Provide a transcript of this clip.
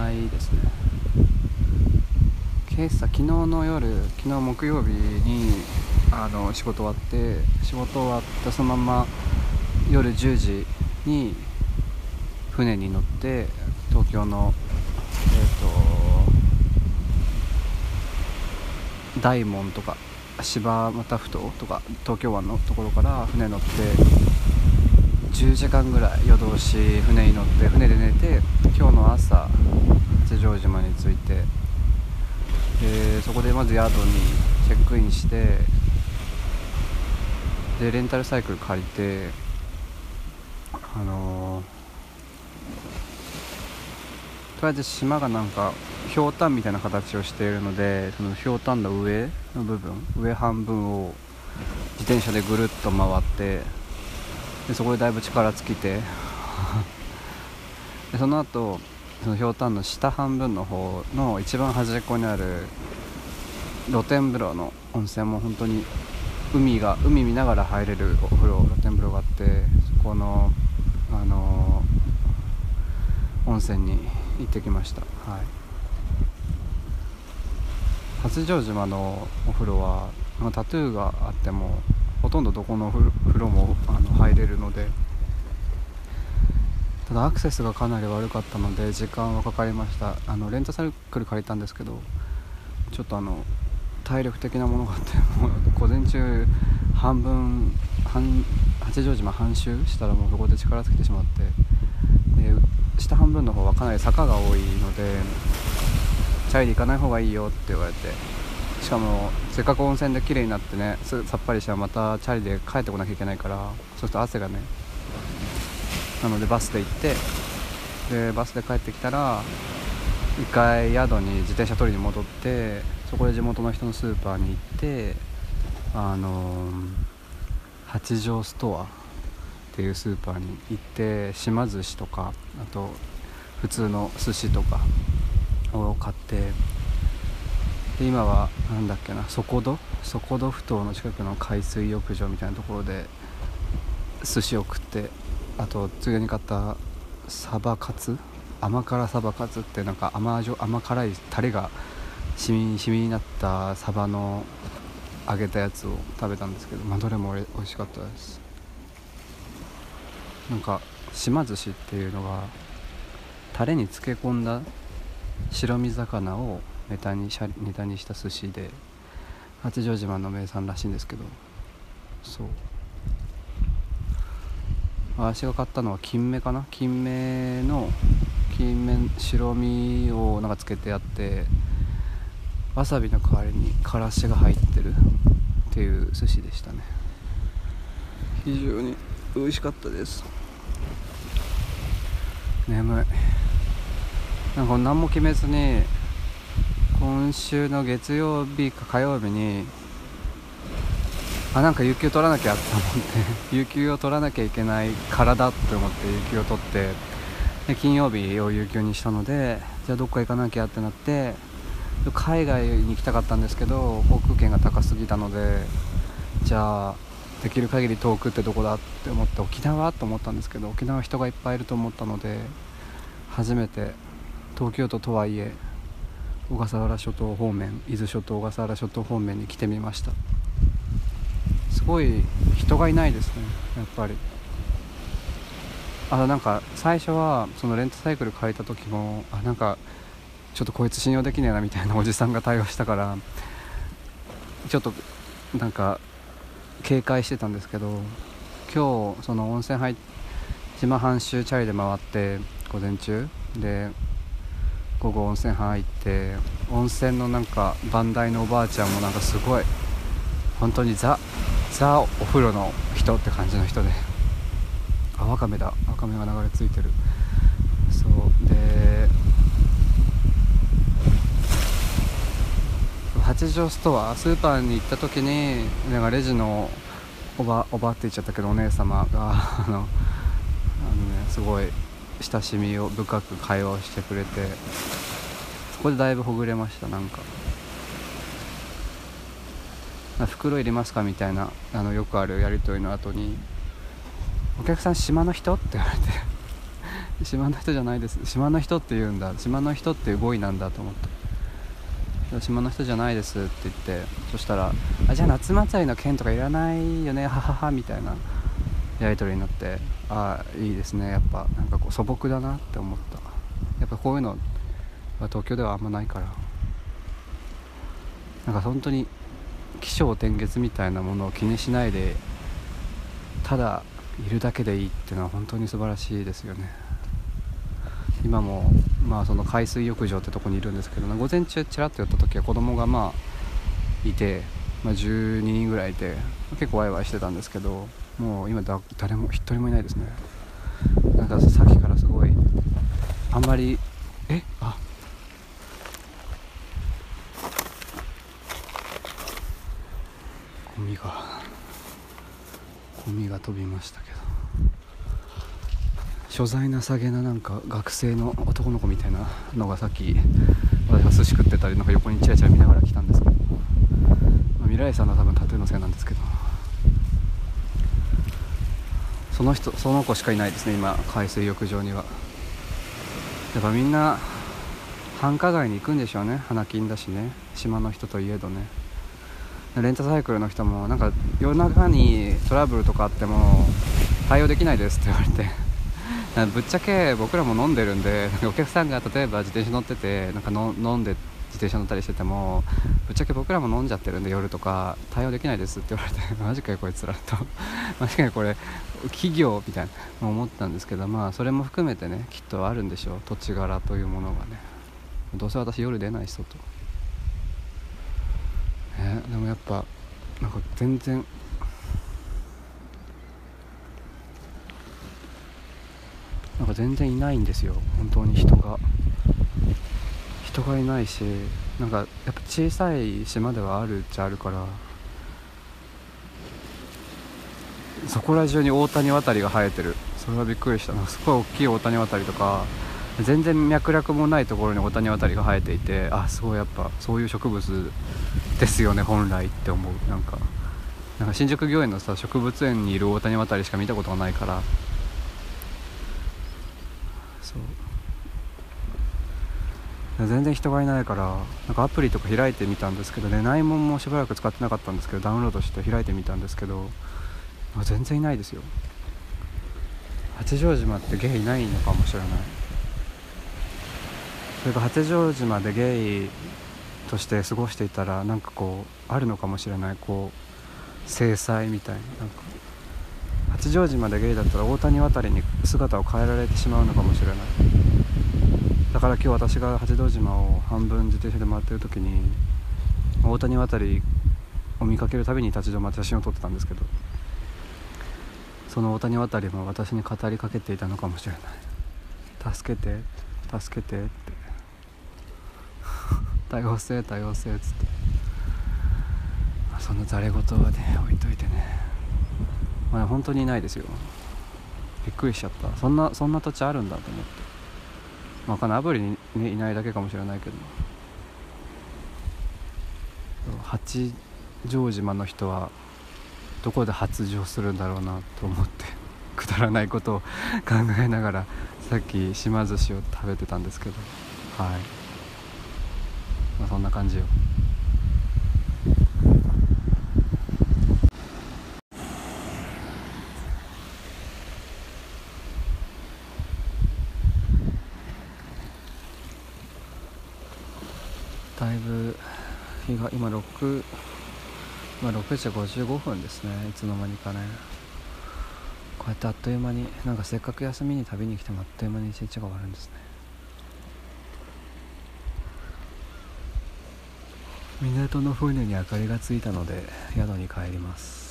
ないですね。今朝昨日の夜昨日木曜日にあの仕事終わって仕事終わったそのまま夜10時に船に乗って東京のえっ、と大門とか柴又ふ頭とか東京湾のところから船乗って10時間ぐらい夜通し船に乗って船で寝て今日の朝八丈島に着いてでそこでまず宿にチェックインしてでレンタルサイクル借りてあのー、とりあえず島がなんかひょうたんみたいな形をしているのでそのひょうたんの上の部分上半分を自転車でぐるっと回ってでそこでだいぶ力尽きて。でその後そのひょうたんの下半分の方の一番端っこにある露天風呂の温泉も本当に海が海見ながら入れるお風呂露天風呂があってそこのあのー、温泉に行ってきました。はい。八丈島のお風呂は、まあ、タトゥーがあってもほとんどどこの風呂もあの入れるので。ただアクセスがかなり悪かったので時間はかかりました。あのレンタサイクル借りたんですけどちょっとあの体力的なものがあってもう午前中半分半八丈島半周したらもうそこで力尽きてしまってで下半分の方はかなり坂が多いのでチャリで行かない方がいいよって言われて。しかもせっかく温泉で綺麗になってねさっぱりしたらまたチャリで帰ってこなきゃいけないからそうすると汗がねなのでバスで行ってでバスで帰ってきたら1回宿に自転車取りに戻ってそこで地元の人のスーパーに行ってあの八丈ストアっていうスーパーに行って島寿司とかあと普通の寿司とかを買ってで今は何だっけな底戸底戸ふ頭の近くの海水浴場みたいなところで寿司を食ってあとついでに買ったサバカツ？甘辛サバカツってなんか甘甘辛いタレがしみしみになったサバの揚げたやつを食べたんですけど、まあ、どれも美味しかったです。なんか島寿司っていうのがタレに漬け込んだ白身魚をネタにネタにした寿司で八丈島の名産らしいんですけどそう。私が買ったのは金目かな？金目の金目白身をなんかつけてあってわさびの代わりにからしが入ってるっていう寿司でしたね。非常に美味しかったです。眠い。なんか何も決めずに今週の月曜日か火曜日にあなんか有給取らなきゃと思って 有給を取らなきゃいけないからだって思って有給を取ってで金曜日を有給にしたのでじゃあどっか行かなきゃってなって海外に行きたかったんですけど航空券が高すぎたのでじゃあできる限り遠くってどこだって思って沖縄と思ったんですけど沖縄人がいっぱいいると思ったので初めて東京都とはいえ小笠原諸島方面伊豆諸島小笠原諸島方面に来てみました。すごい人がいないですねやっぱり。あなんか最初はそのレンタサイクル借りた時もあなんかちょっとこいつ信用できねえなみたいなおじさんが対応したからちょっとなんか警戒してたんですけど今日その温泉入島半周チャリで回って午前中。で午後温泉入って温泉のなんか番台のおばあちゃんもなんかすごい本当にザザお風呂の人って感じの人であワカメだ。ワカメが流れ着いてる。そう。で八丈ストアスーパーに行った時になんかレジのおばおばって言っちゃったけどお姉様があのあの、ね、すごい親しみを深く会話をしてくれてそこでだいぶほぐれましたなんか。袋いりますかみたいなあのよくあるやり取りの後に「お客さん島の人?」って言われて。島の人じゃないです。島の人って言うんだ。島の人っていう語彙なんだと思って島の人じゃないですって言ってそしたらあじゃあ夏祭りの件とかいらないよね。はははみたいな。やり取りになってああいいですね。やっぱなんかこう素朴だなって思った。やっぱこういうのは東京ではあんまないから。なんか本当に起承転結みたいなものを気にしないでただいるだけでいいっていうのは本当に素晴らしいですよね。今もまあその海水浴場ってとこにいるんですけど午前中ちらっと寄った時は子供がまあいて、まあ、12人ぐらいいて結構ワイワイしてたんですけどもう今だ誰も一人もいないですね。なんかさっきからすごいあんまりえ？あ。ゴミがゴミが飛びましたけど。所在なさげななんか学生の男の子みたいなのがさっき私が寿司食ってたりなんか横にチラチラ見ながら来たんですけど、まあ、未来さんの多分タトゥーのせいなんですけど。その人その子しかいないですね今海水浴場には。やっぱみんな繁華街に行くんでしょうね花金だしね島の人といえどね。レンタサイクルの人もなんか夜中にトラブルとかあっても対応できないですって言われて。ぶっちゃけ僕らも飲んでるんでお客さんが例えば自転車乗っててなんかの飲んで自転車乗ったりしててもぶっちゃけ僕らも飲んじゃってるんで夜とか対応できないですって言われて マジかよこいつらと。マジかよこれ企業みたいな思ったんですけどまあそれも含めてねきっとあるんでしょう土地柄というものがね。どうせ私夜出ないし外ねでもやっぱなんか全然なんか全然いないんですよ本当に人が。人がいないしなんかやっぱ小さい島ではあるっちゃあるからそこら中に大谷渡りが生えてる。それはびっくりした。なすごい大きい大谷渡りとか全然脈絡もないところに大谷渡りが生えていてあすごいやっぱそういう植物ですよね本来って思う。なんかなんか新宿御苑のさ植物園にいる大谷渡りしか見たことがないから。そう。全然人がいないからなんかアプリとか開いてみたんですけどね内門もしばらく使ってなかったんですけどダウンロードして開いてみたんですけど全然いないですよ。八丈島ってゲイいないのかもしれない。それが八丈島でゲイとして過ごしていたらなんかこうあるのかもしれない。こう制裁みたいな。なんか八丈島でゲイだったら大谷渡りに姿を変えられてしまうのかもしれない。だから今日私が八丈島を半分自転車で回ってる時に大谷渡りを見かけるたびに立ち止まって写真を撮ってたんですけどその大谷渡りも私に語りかけていたのかもしれない。助けて助けてって。多様性多様性っつって。そのざれ言はね置いといてね。まあ本当にいないですよ。びっくりしちゃった。そんなそんな土地あるんだと思って。まあかんないアプリに、ね、いないだけかもしれないけど。八丈島の人はどこで発情するんだろうなと思って くだらないことを 考えながらさっき島寿司を食べてたんですけど。はい、まあ、そんな感じよ。だいぶ日が今6まあ、6時55分ですね。いつの間にかね。こうやってあっという間になんかせっかく休みに旅に来てもあっという間に一日が終わるんですね。港の船に明かりがついたので宿に帰ります。